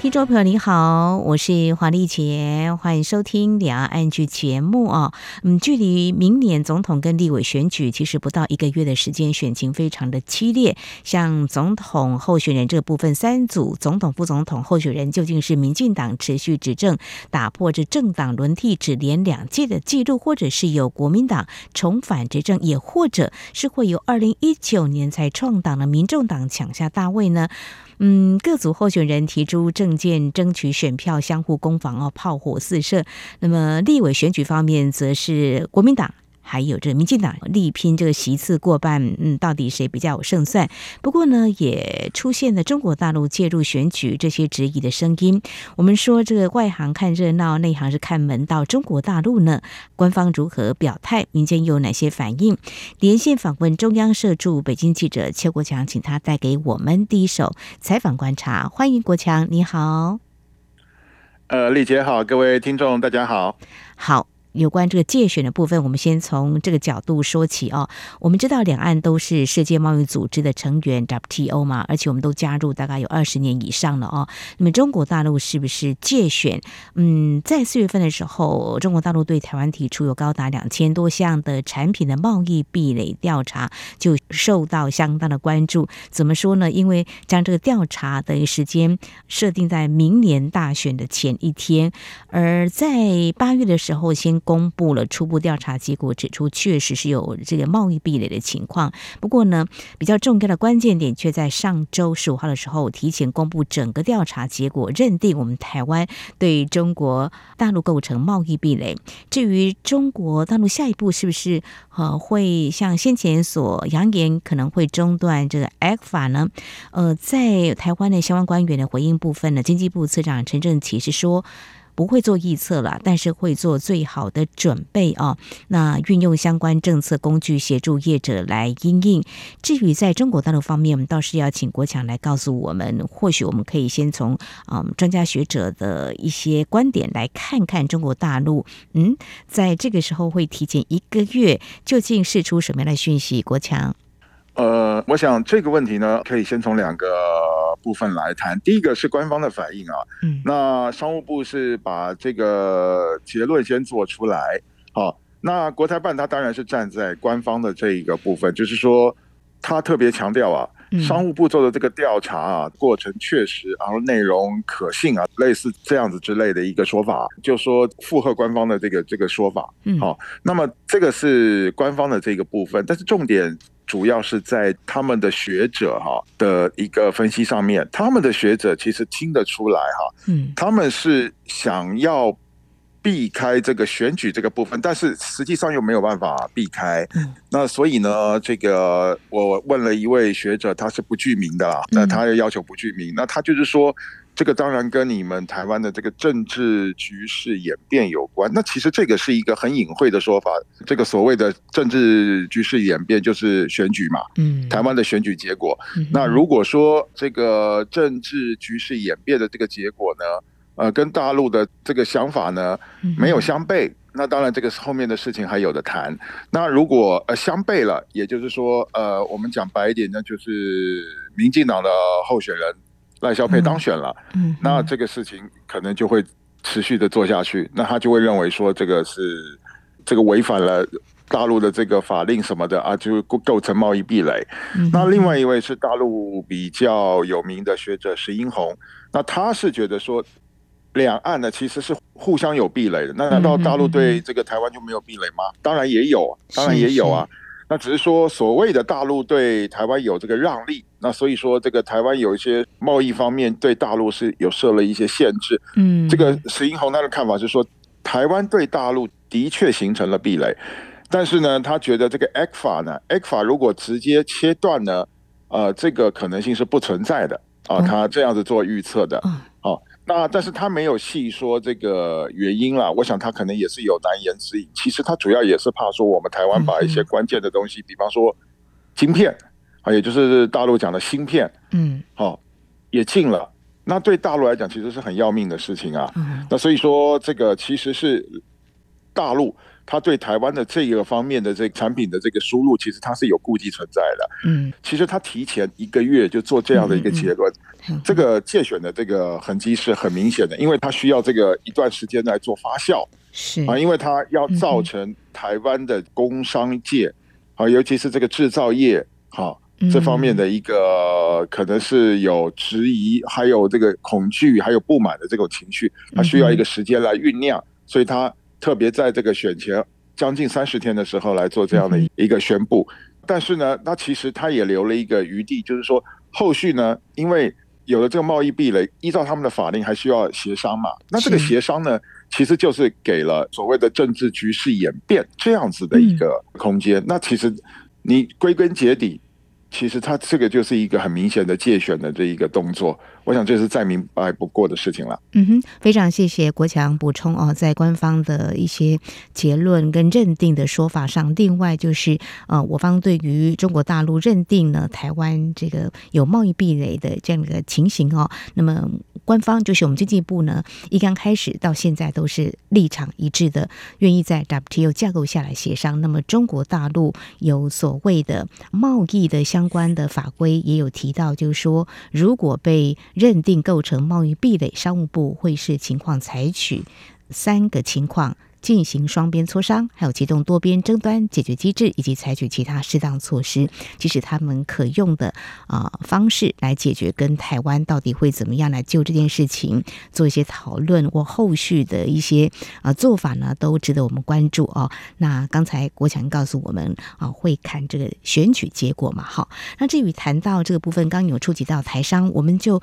听众朋友，你好，我是黄丽杰，欢迎收听两岸剧节目啊。嗯，距离明年总统跟立委选举其实不到一个月的时间，选情非常的激烈。像总统候选人这部分，三组总统、副总统候选人究竟是民进党持续执政，打破这政党轮替只连两届的记录，或者是由国民党重返执政，也或者是会由二零一九年才创党的民众党抢下大位呢？嗯，各组候选人提出政见，争取选票，相互攻防哦，炮火四射。那么立委选举方面，则是国民党。还有这民进党力拼这个席次过半，嗯，到底谁比较有胜算？不过呢，也出现了中国大陆介入选举这些质疑的声音。我们说这个外行看热闹，内行是看门道。中国大陆呢，官方如何表态？民间又有哪些反应？连线访问中央社驻北京记者邱国强，请他带给我们第一手采访观察。欢迎国强，你好。呃，丽姐好，各位听众大家好。好。有关这个界选的部分，我们先从这个角度说起哦。我们知道两岸都是世界贸易组织的成员 WTO 嘛，而且我们都加入大概有二十年以上了哦。那么中国大陆是不是界选？嗯，在四月份的时候，中国大陆对台湾提出有高达两千多项的产品的贸易壁垒调查，就受到相当的关注。怎么说呢？因为将这个调查的时间设定在明年大选的前一天，而在八月的时候先。公布了初步调查结果，指出确实是有这个贸易壁垒的情况。不过呢，比较重要的关键点却在上周十五号的时候提前公布整个调查结果，认定我们台湾对中国大陆构成贸易壁垒。至于中国大陆下一步是不是呃会像先前所扬言可能会中断这个 ECFA 呢？呃，在台湾的相关官员的回应部分呢，经济部次长陈正奇是说。不会做预测了，但是会做最好的准备啊。那运用相关政策工具协助业者来因应。至于在中国大陆方面，我们倒是要请国强来告诉我们，或许我们可以先从嗯专家学者的一些观点来看看中国大陆。嗯，在这个时候会提前一个月，究竟释出什么样的讯息？国强。呃，我想这个问题呢，可以先从两个部分来谈。第一个是官方的反应啊，嗯，那商务部是把这个结论先做出来，好，那国台办他当然是站在官方的这一个部分，就是说他特别强调啊，商务部做的这个调查啊，过程确实，然后内容可信啊，类似这样子之类的一个说法，就说附和官方的这个这个说法，嗯，好，那么这个是官方的这个部分，但是重点。主要是在他们的学者哈的一个分析上面，他们的学者其实听得出来哈，嗯，他们是想要避开这个选举这个部分，但是实际上又没有办法避开，嗯，那所以呢，这个我问了一位学者，他是不具名的啦，那他也要求不具名，那他就是说。这个当然跟你们台湾的这个政治局势演变有关。那其实这个是一个很隐晦的说法。这个所谓的政治局势演变就是选举嘛，嗯，台湾的选举结果。那如果说这个政治局势演变的这个结果呢，呃，跟大陆的这个想法呢没有相悖，那当然这个后面的事情还有的谈。那如果呃相悖了，也就是说，呃，我们讲白一点呢，就是民进党的候选人。赖萧佩当选了，嗯，那这个事情可能就会持续的做下去，那他就会认为说这个是这个违反了大陆的这个法令什么的啊，就构成贸易壁垒。那另外一位是大陆比较有名的学者石英红，那他是觉得说两岸呢其实是互相有壁垒的，那难道大陆对这个台湾就没有壁垒吗？当然也有，当然也有啊。那只是说，所谓的大陆对台湾有这个让利，那所以说这个台湾有一些贸易方面对大陆是有设了一些限制。嗯，这个石英红他的看法是说，台湾对大陆的确形成了壁垒，但是呢，他觉得这个 ECFA 呢，ECFA 如果直接切断呢，呃，这个可能性是不存在的啊，他这样子做预测的。哦。那但是他没有细说这个原因啦，我想他可能也是有难言之隐。其实他主要也是怕说我们台湾把一些关键的东西，比方说晶片啊，也就是大陆讲的芯片，嗯，好，也禁了。那对大陆来讲，其实是很要命的事情啊。嗯、那所以说，这个其实是大陆。他对台湾的这个方面的这个产品的这个输入，其实他是有顾忌存在的。嗯，其实他提前一个月就做这样的一个结论，嗯嗯、这个借选的这个痕迹是很明显的，因为他需要这个一段时间来做发酵，是啊，因为他要造成台湾的工商界啊，尤其是这个制造业哈、啊、这方面的一个可能是有质疑，还有这个恐惧，还有不满的这种情绪，他需要一个时间来酝酿，所以他。特别在这个选前将近三十天的时候来做这样的一个宣布，但是呢，那其实他也留了一个余地，就是说后续呢，因为有了这个贸易壁垒，依照他们的法令还需要协商嘛。那这个协商呢，其实就是给了所谓的政治局势演变这样子的一个空间。那其实你归根结底。其实他这个就是一个很明显的介选的这一个动作，我想这是再明白不过的事情了。嗯哼，非常谢谢国强补充哦，在官方的一些结论跟认定的说法上，另外就是呃，我方对于中国大陆认定呢台湾这个有贸易壁垒的这样一个情形哦，那么官方就是我们经济部呢，一刚开始到现在都是立场一致的，愿意在 WTO 架构下来协商。那么中国大陆有所谓的贸易的相关的法规也有提到，就是说，如果被认定构成贸易壁垒，商务部会视情况采取三个情况。进行双边磋商，还有启动多边争端解决机制，以及采取其他适当措施，即使他们可用的啊、方式来解决跟台湾到底会怎么样来就这件事情做一些讨论或后续的一些啊、做法呢，都值得我们关注哦。那刚才国强告诉我们啊，会看这个选举结果嘛？好，那至于谈到这个部分，刚有触及到台商，我们就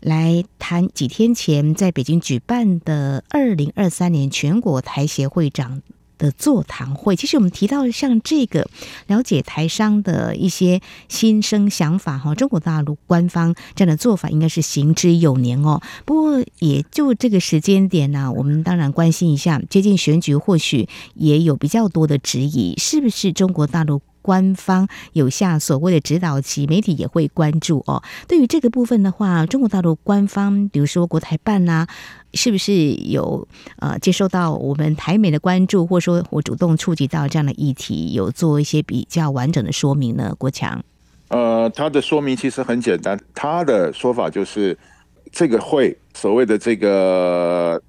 来谈几天前在北京举办的二零二三年全国台协协会长的座谈会，其实我们提到像这个了解台商的一些新生想法哈，中国大陆官方这样的做法应该是行之有年哦。不过也就这个时间点呢，我们当然关心一下，接近选举，或许也有比较多的质疑，是不是中国大陆？官方有下所谓的指导棋，媒体也会关注哦。对于这个部分的话，中国大陆官方，比如说国台办呐、啊，是不是有呃接受到我们台美的关注，或者说我主动触及到这样的议题，有做一些比较完整的说明呢？国强，呃，他的说明其实很简单，他的说法就是这个会所谓的这个。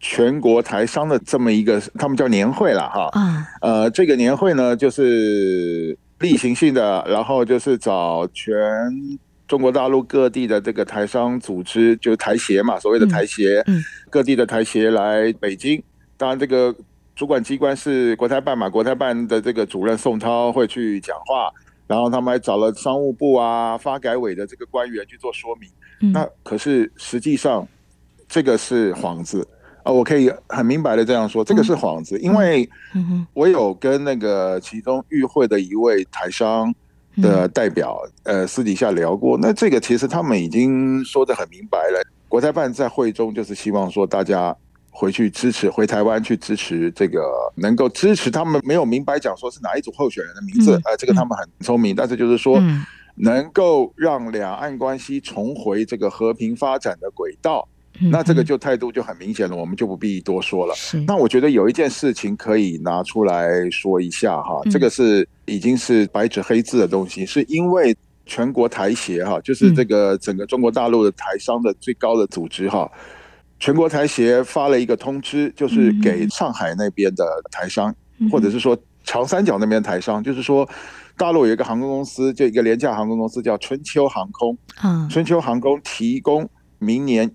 全国台商的这么一个，他们叫年会了哈。嗯。呃，这个年会呢，就是例行性的，然后就是找全中国大陆各地的这个台商组织，就是台协嘛，所谓的台协，嗯，各地的台协来北京。当然，这个主管机关是国台办嘛，国台办的这个主任宋涛会去讲话，然后他们还找了商务部啊、发改委的这个官员去做说明。嗯。那可是实际上，这个是幌子。我可以很明白的这样说，这个是幌子，因为我有跟那个其中与会的一位台商的代表，呃，私底下聊过。那这个其实他们已经说得很明白了。国台办在会中就是希望说大家回去支持，回台湾去支持这个，能够支持他们。没有明白讲说是哪一组候选人的名字，呃，这个他们很聪明，但是就是说能够让两岸关系重回这个和平发展的轨道。那这个就态度就很明显了，我们就不必多说了。那我觉得有一件事情可以拿出来说一下哈，这个是已经是白纸黑字的东西，是因为全国台协哈，就是这个整个中国大陆的台商的最高的组织哈，全国台协发了一个通知，就是给上海那边的台商，或者是说长三角那边台商，就是说大陆有一个航空公司，就一个廉价航空公司叫春秋航空，春秋航空提供明年。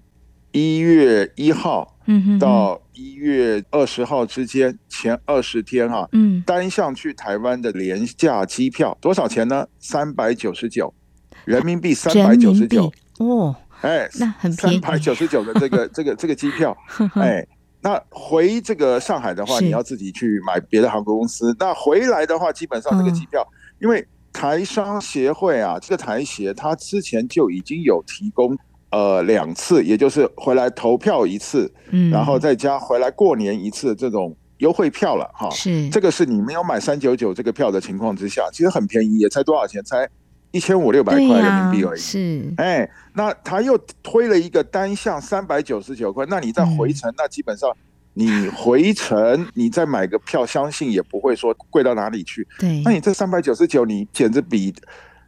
一月一号到一月二十号之间，前二十天哈，嗯单向去台湾的廉价机票多少钱呢？三百九十九人民币，三百九十九哦，哎，那很便宜，三百九十九的这个 这个这个机票，哎，那回这个上海的话，你要自己去买别的航空公司。那回来的话，基本上这个机票，因为台商协会啊，这个台协他之前就已经有提供。呃，两次，也就是回来投票一次，嗯，然后再加回来过年一次这种优惠票了哈。是，这个是你没有买三九九这个票的情况之下，其实很便宜，也才多少钱？才一千五六百块人民币而已。是，哎，那他又推了一个单项三百九十九块，那你再回程，那基本上你回程你再买个票，相信也不会说贵到哪里去。对，那你这三百九十九，你简直比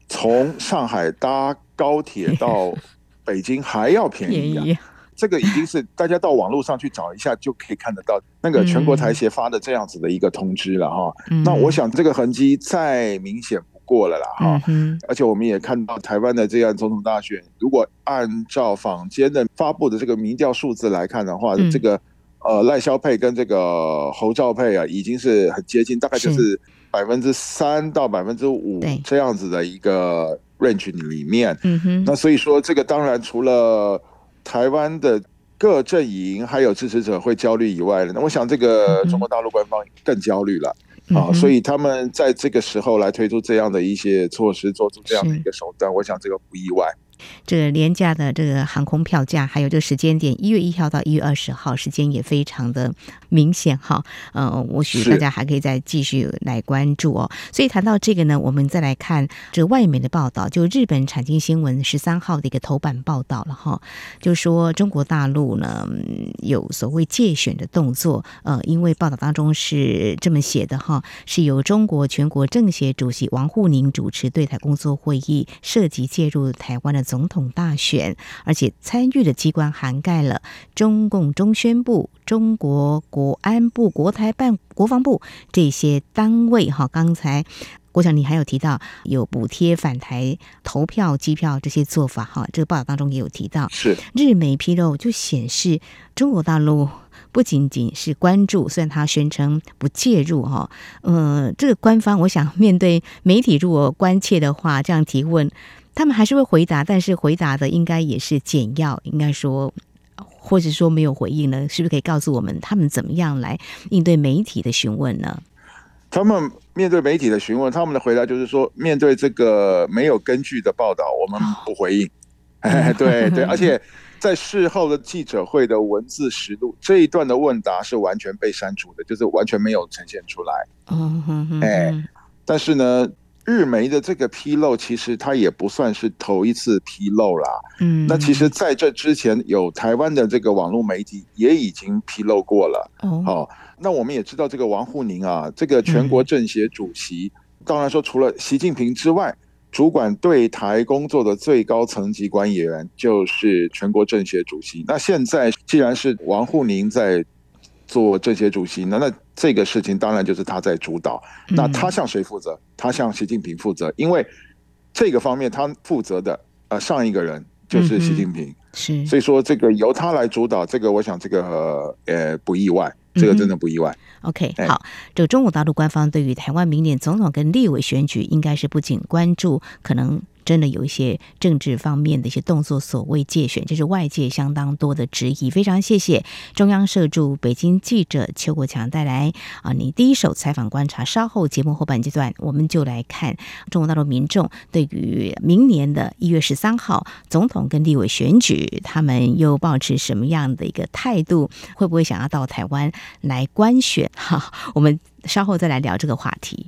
从上海搭高铁到北京还要便宜啊！这个已经是大家到网络上去找一下就可以看得到，那个全国台协发的这样子的一个通知了哈。那我想这个痕迹再明显不过了啦哈。而且我们也看到台湾的这样总统大选，如果按照坊间的发布的这个民调数字来看的话，这个呃赖萧佩跟这个侯兆佩啊，已经是很接近，大概就是百分之三到百分之五这样子的一个 range 里面。那所以说这个当然除了台湾的各阵营还有支持者会焦虑以外呢，那我想这个中国大陆官方更焦虑了。啊，所以他们在这个时候来推出这样的一些措施，做出这样的一个手段，我想这个不意外。这个廉价的这个航空票价，还有这个时间点，一月一号到一月二十号，时间也非常的明显哈。呃，我许大家还可以再继续来关注哦。所以谈到这个呢，我们再来看这外媒的报道，就日本产经新闻十三号的一个头版报道了哈，就说中国大陆呢有所谓借选的动作。呃，因为报道当中是这么写的哈，是由中国全国政协主席王沪宁主持对台工作会议，涉及介入台湾的。总总统大选，而且参与的机关涵盖了中共中宣部、中国国安部、国台办、国防部这些单位。哈，刚才郭强你还有提到有补贴返台投票、机票这些做法。哈，这个报道当中也有提到。是日媒披露就显示，中国大陆不仅仅是关注，虽然他宣称不介入。哈，呃，这个官方我想面对媒体如果关切的话，这样提问。他们还是会回答，但是回答的应该也是简要，应该说，或者说没有回应呢？是不是可以告诉我们他们怎么样来应对媒体的询问呢？他们面对媒体的询问，他们的回答就是说，面对这个没有根据的报道，我们不回应。哎，对对，而且在事后的记者会的文字实录这一段的问答是完全被删除的，就是完全没有呈现出来。嗯哼哼，哎，但是呢。日媒的这个披露，其实它也不算是头一次披露啦。嗯，那其实在这之前，有台湾的这个网络媒体也已经披露过了。哦，好，那我们也知道这个王沪宁啊，这个全国政协主席，当然说除了习近平之外，主管对台工作的最高层级官员就是全国政协主席。那现在既然是王沪宁在。做政协主席，那那这个事情当然就是他在主导。那他向谁负责？他向习近平负责，因为这个方面他负责的呃上一个人就是习近平，是，所以说这个由他来主导，这个我想这个呃不意外，这个真的不意外。OK，好，这个中国大陆官方对于台湾明年总统跟立委选举，应该是不仅关注可能。真的有一些政治方面的一些动作，所谓借选，这是外界相当多的质疑。非常谢谢中央社驻北京记者邱国强带来啊，你第一手采访观察。稍后节目后半阶段，我们就来看中国大陆民众对于明年的一月十三号总统跟立委选举，他们又抱持什么样的一个态度？会不会想要到台湾来观选？哈，我们稍后再来聊这个话题。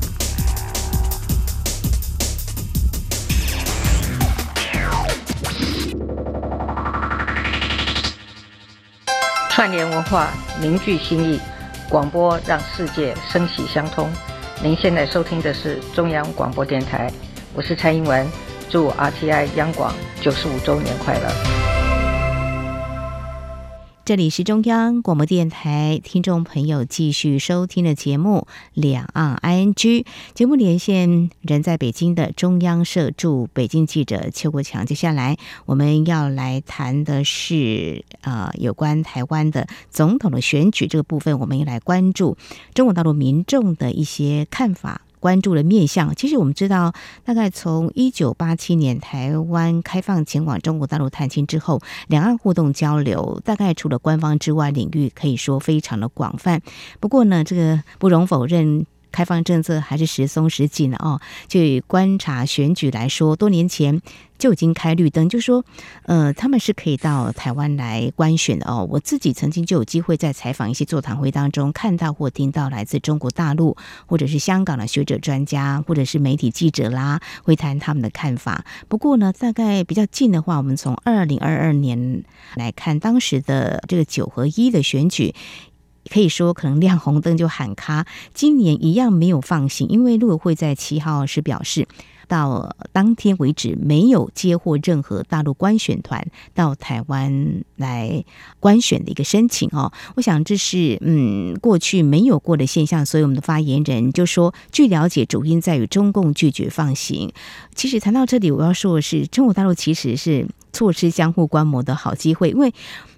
万年文化，凝聚心意，广播让世界声息相通。您现在收听的是中央广播电台，我是蔡英文，祝 RTI 央广九十五周年快乐。这里是中央广播电台，听众朋友继续收听的节目《两岸 ING》节目连线人在北京的中央社驻北京记者邱国强。接下来我们要来谈的是啊、呃，有关台湾的总统的选举这个部分，我们也来关注中国大陆民众的一些看法。关注的面向。其实我们知道，大概从一九八七年台湾开放前往中国大陆探亲之后，两岸互动交流大概除了官方之外，领域可以说非常的广泛。不过呢，这个不容否认。开放政策还是时松时紧的哦。就以观察选举来说，多年前就已经开绿灯，就说，呃，他们是可以到台湾来观选的哦。我自己曾经就有机会在采访一些座谈会当中看到或听到来自中国大陆或者是香港的学者专家或者是媒体记者啦，会谈他们的看法。不过呢，大概比较近的话，我们从二零二二年来看，当时的这个九合一的选举。可以说，可能亮红灯就喊卡。今年一样没有放行，因为陆委会在七号时表示，到当天为止没有接获任何大陆官选团到台湾来官选的一个申请哦。我想这是嗯过去没有过的现象，所以我们的发言人就说，据了解，主因在于中共拒绝放行。其实谈到这里，我要说的是，中国大陆其实是错失相互观摩的好机会，因为。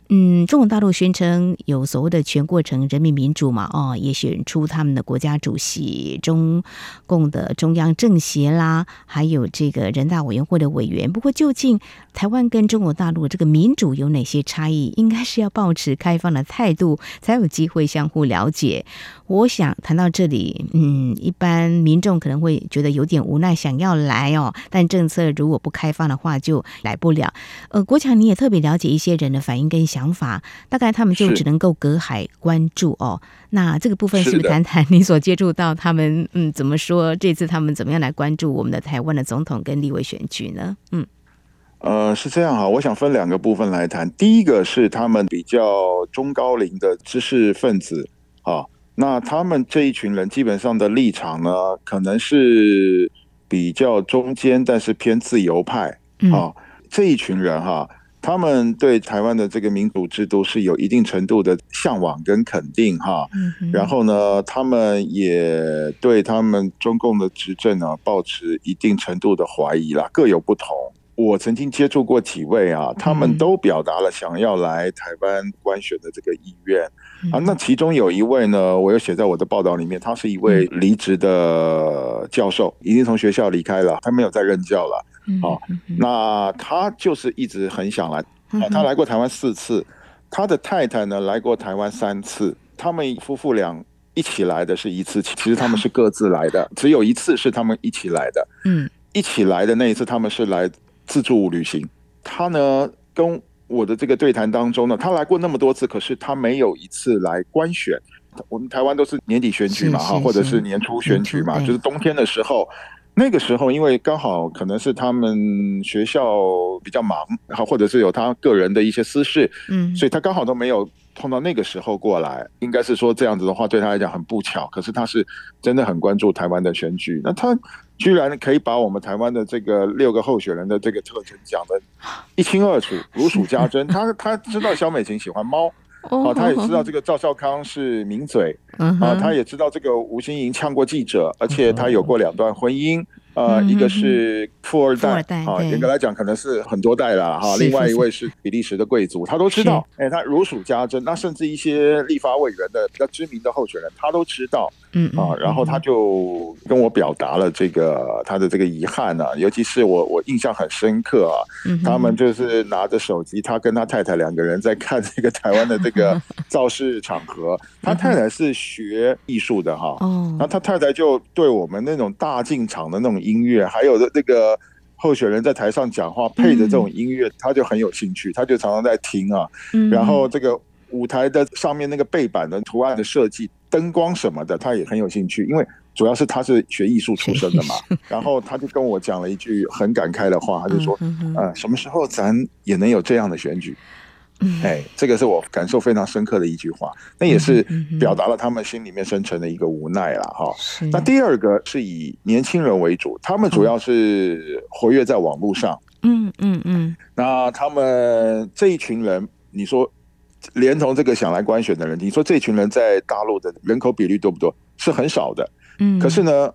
嗯，中国大陆宣称有所谓的全过程人民民主嘛，哦，也选出他们的国家主席、中共的中央政协啦，还有这个人大委员会的委员。不过，究竟台湾跟中国大陆这个民主有哪些差异？应该是要保持开放的态度，才有机会相互了解。我想谈到这里，嗯，一般民众可能会觉得有点无奈，想要来哦，但政策如果不开放的话，就来不了。呃，国强，你也特别了解一些人的反应跟想法，大概他们就只能够隔海关注哦。那这个部分是不是谈谈你所接触到他们？嗯，怎么说？这次他们怎么样来关注我们的台湾的总统跟立委选举呢？嗯，呃，是这样哈，我想分两个部分来谈。第一个是他们比较中高龄的知识分子啊。那他们这一群人基本上的立场呢，可能是比较中间，但是偏自由派啊。嗯、这一群人哈，他们对台湾的这个民主制度是有一定程度的向往跟肯定哈。嗯、然后呢，他们也对他们中共的执政呢，抱持一定程度的怀疑啦，各有不同。我曾经接触过几位啊，他们都表达了想要来台湾观选的这个意愿。啊，那其中有一位呢，我有写在我的报道里面，他是一位离职的教授，已经从学校离开了，他没有再任教了。好，那他就是一直很想来，啊，他来过台湾四次，他的太太呢来过台湾三次，他们夫妇俩一起来的是一次，其实他们是各自来的，只有一次是他们一起来的。嗯，一起来的那一次他们是来自助旅行，他呢跟。我的这个对谈当中呢，他来过那么多次，可是他没有一次来官选。我们台湾都是年底选举嘛，哈，或者是年初选举嘛，就是冬天的时候。那个时候，因为刚好可能是他们学校比较忙，然后或者是有他个人的一些私事，嗯，所以他刚好都没有碰到那个时候过来。应该是说这样子的话，对他来讲很不巧。可是他是真的很关注台湾的选举，那他居然可以把我们台湾的这个六个候选人的这个特征讲得一清二楚，如数家珍。他他知道萧美琴喜欢猫。啊，他也知道这个赵少康是名嘴，啊，他也知道这个吴欣盈呛过记者，而且他有过两段婚姻。呃，一个是富二代，啊，严格来讲可能是很多代了哈。另外一位是比利时的贵族，他都知道，哎，他如数家珍。那甚至一些立法委员的比较知名的候选人，他都知道，嗯啊，然后他就跟我表达了这个他的这个遗憾啊，尤其是我我印象很深刻啊，他们就是拿着手机，他跟他太太两个人在看这个台湾的这个 造势场合，他太太是学艺术的哈，哦，那他太太就对我们那种大进场的那种。音乐还有的那个候选人在台上讲话，配的这种音乐，他就很有兴趣，他就常常在听啊。然后这个舞台的上面那个背板的图案的设计、灯光什么的，他也很有兴趣，因为主要是他是学艺术出身的嘛。然后他就跟我讲了一句很感慨的话，他就说：“呃，什么时候咱也能有这样的选举？”哎，这个是我感受非常深刻的一句话，那也是表达了他们心里面深沉的一个无奈了哈。那第二个是以年轻人为主，他们主要是活跃在网络上。嗯嗯嗯。那他们这一群人，你说连同这个想来官选的人，你说这群人在大陆的人口比率多不多？是很少的。嗯。可是呢，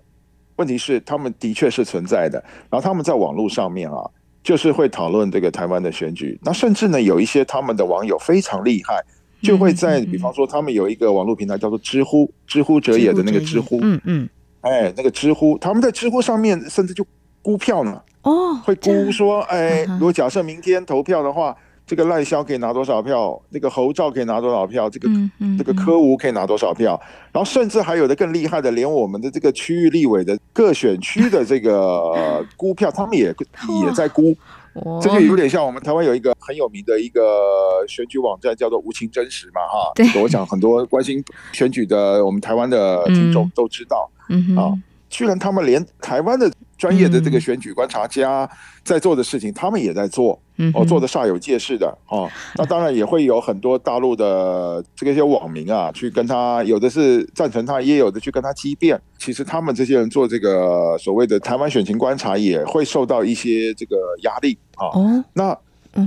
问题是他们的确是存在的。然后他们在网络上面啊。就是会讨论这个台湾的选举，那甚至呢，有一些他们的网友非常厉害，就会在比方说他们有一个网络平台叫做知乎，知乎者也的那个知乎，嗯嗯，哎，那个知乎，他们在知乎上面甚至就估票呢。哦，会估说，哎，如果假设明天投票的话。这个赖萧可以拿多少票？那个侯兆可以拿多少票？这个、嗯嗯、这个柯吴可以拿多少票？然后甚至还有的更厉害的，连我们的这个区域立委的各选区的这个 估票，他们也也在估。这就有点像我们台湾有一个很有名的一个选举网站，叫做无情真实嘛，哈。对。我想很多关心选举的我们台湾的听众都知道。啊，居然他们连台湾的专业的这个选举观察家在做的事情，他们也在做。哦，做的煞有介事的哦，那当然也会有很多大陆的这个一些网民啊，去跟他，有的是赞成他，也有的去跟他激辩。其实他们这些人做这个所谓的台湾选情观察，也会受到一些这个压力啊。哦，那。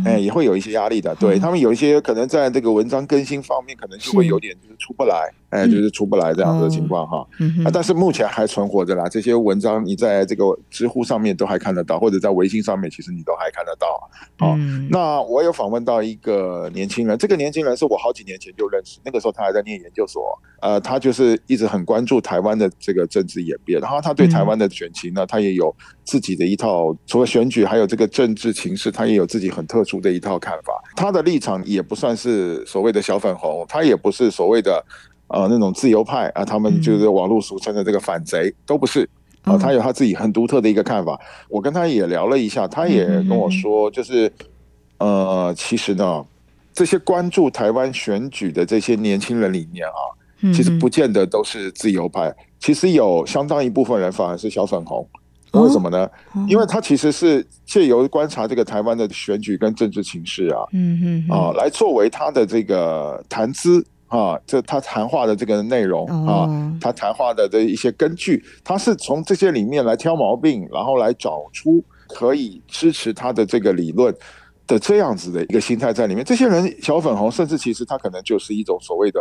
哎，也会有一些压力的，对他们有一些可能在这个文章更新方面，可能就会有点就是出不来，哎，就是出不来这样的情况哈。啊，但是目前还存活着啦，这些文章你在这个知乎上面都还看得到，或者在微信上面，其实你都还看得到。好，那我有访问到一个年轻人，这个年轻人是我好几年前就认识，那个时候他还在念研究所，呃，他就是一直很关注台湾的这个政治演变，然后他对台湾的选情呢，他也有自己的一套，除了选举，还有这个政治情势，他也有自己很特殊的一套看法。他的立场也不算是所谓的小粉红，他也不是所谓的呃那种自由派啊，他们就是网络俗称的这个反贼，都不是啊。他有他自己很独特的一个看法。我跟他也聊了一下，他也跟我说，就是呃，其实呢，这些关注台湾选举的这些年轻人里面啊。其实不见得都是自由派，其实有相当一部分人反而是小粉红，为什么呢？因为他其实是借由观察这个台湾的选举跟政治情势啊，嗯嗯啊，来作为他的这个谈资啊，这他谈话的这个内容啊，他谈话的这一些根据，他是从这些里面来挑毛病，然后来找出可以支持他的这个理论的这样子的一个心态在里面。这些人小粉红，甚至其实他可能就是一种所谓的。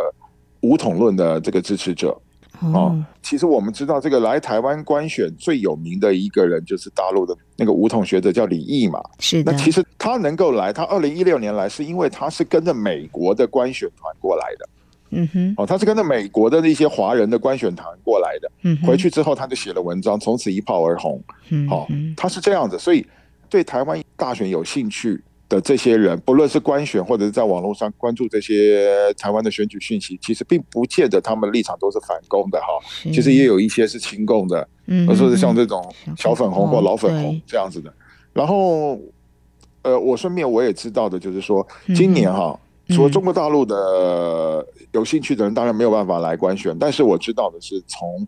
武统论的这个支持者啊，其实我们知道，这个来台湾观选最有名的一个人就是大陆的那个武统学者，叫李毅嘛。是的。那其实他能够来，他二零一六年来，是因为他是跟着美国的观选团过来的。嗯哼。哦，他是跟着美国的那些华人的观选团过来的。嗯。回去之后，他就写了文章，从此一炮而红。嗯。好，他是这样子，所以对台湾大选有兴趣的这些人，不论是官选或者是在网络上关注这些台湾的选举讯息，其实并不见得他们立场都是反共的哈。其实也有一些是亲共的，嗯或者是像这种小粉红或老粉红这样子的。然后，呃，我顺便我也知道的就是说，今年哈，除了中国大陆的有兴趣的人，当然没有办法来观选，但是我知道的是从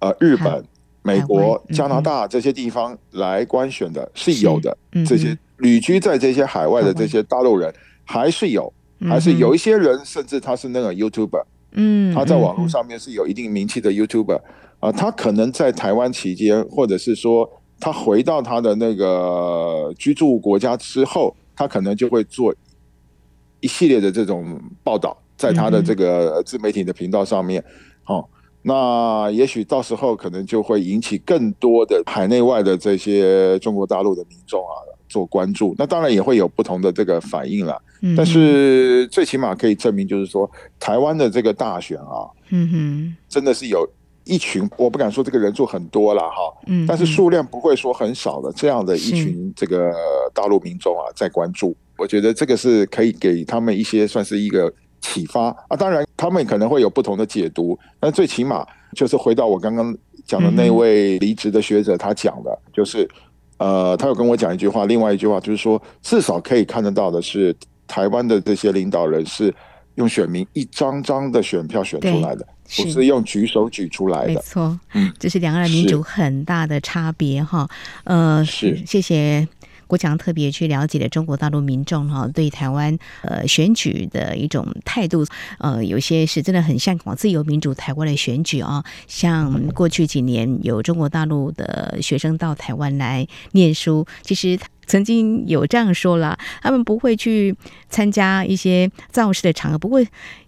呃日本、美国、加拿大这些地方来观选的是有的这些。旅居在这些海外的这些大陆人还是有，还是有一些人，甚至他是那个 YouTuber，嗯，他在网络上面是有一定名气的 YouTuber，啊，他可能在台湾期间，或者是说他回到他的那个居住国家之后，他可能就会做一系列的这种报道，在他的这个自媒体的频道上面，哦，那也许到时候可能就会引起更多的海内外的这些中国大陆的民众啊。做关注，那当然也会有不同的这个反应了。但是最起码可以证明，就是说台湾的这个大选啊，嗯哼，真的是有一群，我不敢说这个人数很多了哈，嗯，但是数量不会说很少的这样的一群这个大陆民众啊在关注。我觉得这个是可以给他们一些算是一个启发啊。当然他们可能会有不同的解读，但最起码就是回到我刚刚讲的那位离职的学者他讲的，就是。呃，他有跟我讲一句话，另外一句话就是说，至少可以看得到的是，台湾的这些领导人是用选民一张张的选票选出来的，是不是用举手举出来的。没错，嗯，这是两岸民主很大的差别哈。呃，是，谢谢。国强特别去了解了中国大陆民众哈对台湾呃选举的一种态度，呃，有些是真的很向往自由民主台湾的选举啊。像过去几年有中国大陆的学生到台湾来念书，其实曾经有这样说了，他们不会去参加一些造势的场合，不过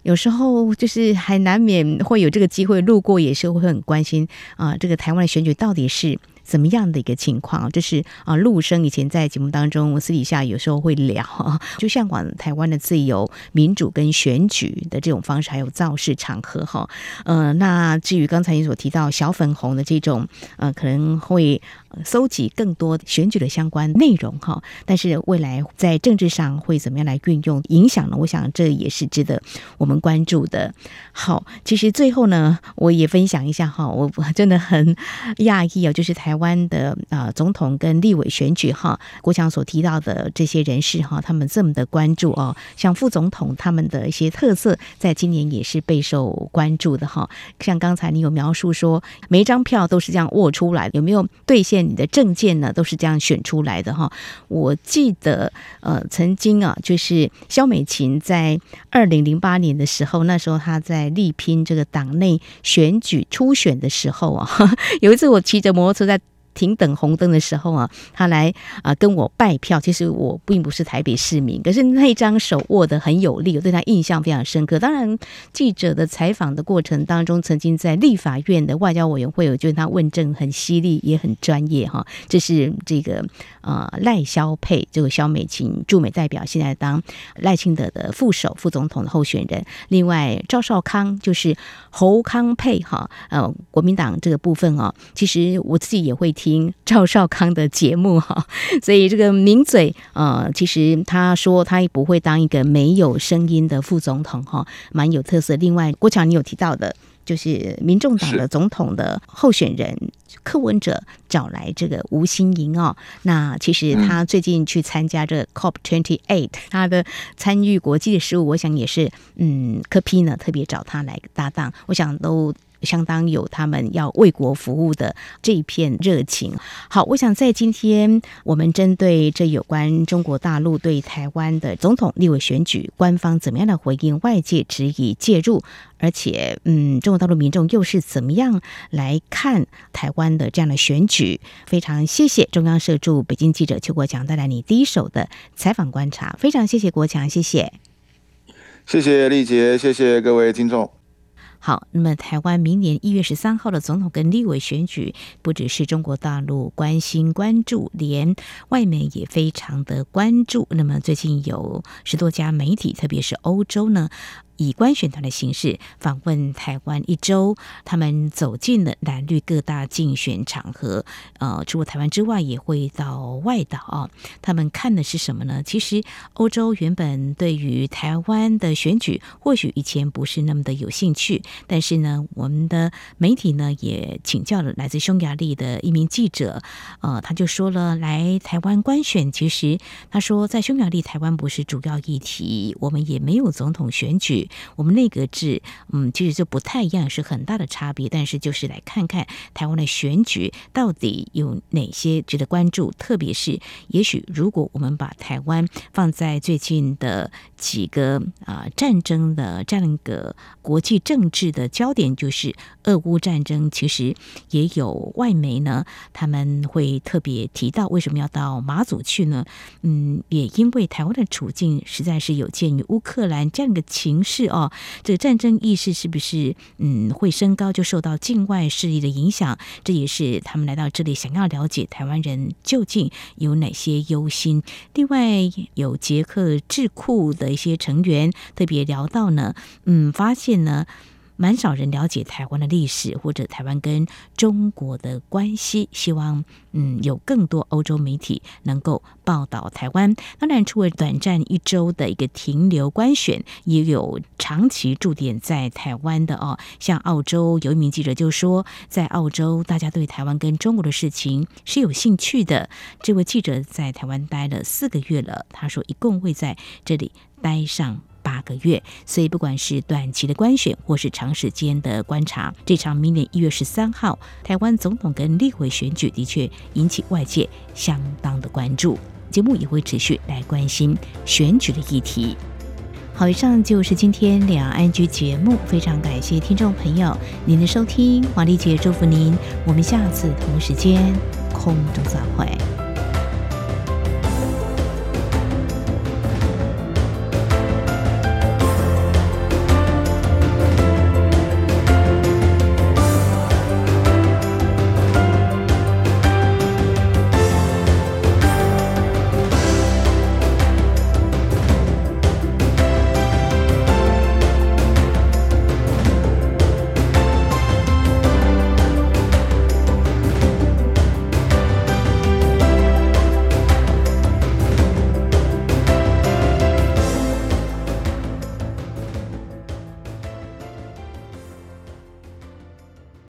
有时候就是还难免会有这个机会路过，也是会很关心啊，这个台湾的选举到底是。怎么样的一个情况？就是啊，陆生以前在节目当中，我私底下有时候会聊，就像往台湾的自由、民主跟选举的这种方式，还有造势场合哈。呃，那至于刚才你所提到小粉红的这种，呃，可能会。搜集更多选举的相关内容哈，但是未来在政治上会怎么样来运用影响呢？我想这也是值得我们关注的。好，其实最后呢，我也分享一下哈，我真的很讶异啊，就是台湾的啊总统跟立委选举哈，国强所提到的这些人士哈，他们这么的关注哦，像副总统他们的一些特色，在今年也是备受关注的哈。像刚才你有描述说，每一张票都是这样握出来，有没有兑现？你的证件呢，都是这样选出来的哈。我记得，呃，曾经啊，就是肖美琴在二零零八年的时候，那时候她在力拼这个党内选举初选的时候啊，有一次我骑着摩托车在。停等红灯的时候啊，他来啊跟我拜票。其实我并不是台北市民，可是那张手握得很有力，我对他印象非常深刻。当然，记者的采访的过程当中，曾经在立法院的外交委员会，我觉得他问政很犀利，也很专业哈。这是这个呃赖萧佩这个萧美琴驻美代表，现在当赖清德的副手、副总统的候选人。另外，赵少康就是侯康配哈，呃，国民党这个部分啊，其实我自己也会听。听赵少康的节目哈，所以这个名嘴呃，其实他说他也不会当一个没有声音的副总统哈，蛮有特色。另外，郭强你有提到的，就是民众党的总统的候选人柯文哲找来这个吴新盈哦，那其实他最近去参加这个 COP Twenty Eight，他的参与国际的事务，我想也是嗯，柯 P 呢特别找他来搭档，我想都。相当有他们要为国服务的这一片热情。好，我想在今天我们针对这有关中国大陆对台湾的总统、立委选举，官方怎么样的回应，外界质疑介入，而且，嗯，中国大陆民众又是怎么样来看台湾的这样的选举？非常谢谢中央社驻北京记者邱国强带来你第一手的采访观察，非常谢谢国强，谢谢，谢谢丽姐，谢谢各位听众。好，那么台湾明年一月十三号的总统跟立委选举，不只是中国大陆关心关注，连外媒也非常的关注。那么最近有十多家媒体，特别是欧洲呢，以观选团的形式访问台湾一周，他们走进了蓝绿各大竞选场合。呃，除了台湾之外，也会到外岛啊。他们看的是什么呢？其实欧洲原本对于台湾的选举，或许以前不是那么的有兴趣，但是呢，我们的媒体呢也请教了来自匈牙利的一名记者，呃，他就说了，来台湾观选，其实他说在匈牙利，台湾不是主要议题，我们也没有总统选举。我们内阁制，嗯，其实就不太一样，是很大的差别。但是就是来看看台湾的选举到底有哪些值得关注，特别是也许如果我们把台湾放在最近的几个啊、战争的这样一个国际政治的焦点，就是俄乌战争，其实也有外媒呢，他们会特别提到为什么要到马祖去呢？嗯，也因为台湾的处境实在是有鉴于乌克兰这样的情势。是哦，这个战争意识是不是嗯会升高，就受到境外势力的影响？这也是他们来到这里想要了解台湾人究竟有哪些忧心。另外，有捷克智库的一些成员特别聊到呢，嗯，发现呢。蛮少人了解台湾的历史或者台湾跟中国的关系，希望嗯有更多欧洲媒体能够报道台湾。当然，除了短暂一周的一个停留观选，也有长期驻点在台湾的哦。像澳洲有一名记者就说，在澳洲大家对台湾跟中国的事情是有兴趣的。这位记者在台湾待了四个月了，他说一共会在这里待上。八个月，所以不管是短期的观选，或是长时间的观察，这场明年一月十三号台湾总统跟立委选举的确引起外界相当的关注。节目也会持续来关心选举的议题。好，以上就是今天两岸 ING 节目，非常感谢听众朋友您的收听，华丽姐祝福您，我们下次同时间空中再会。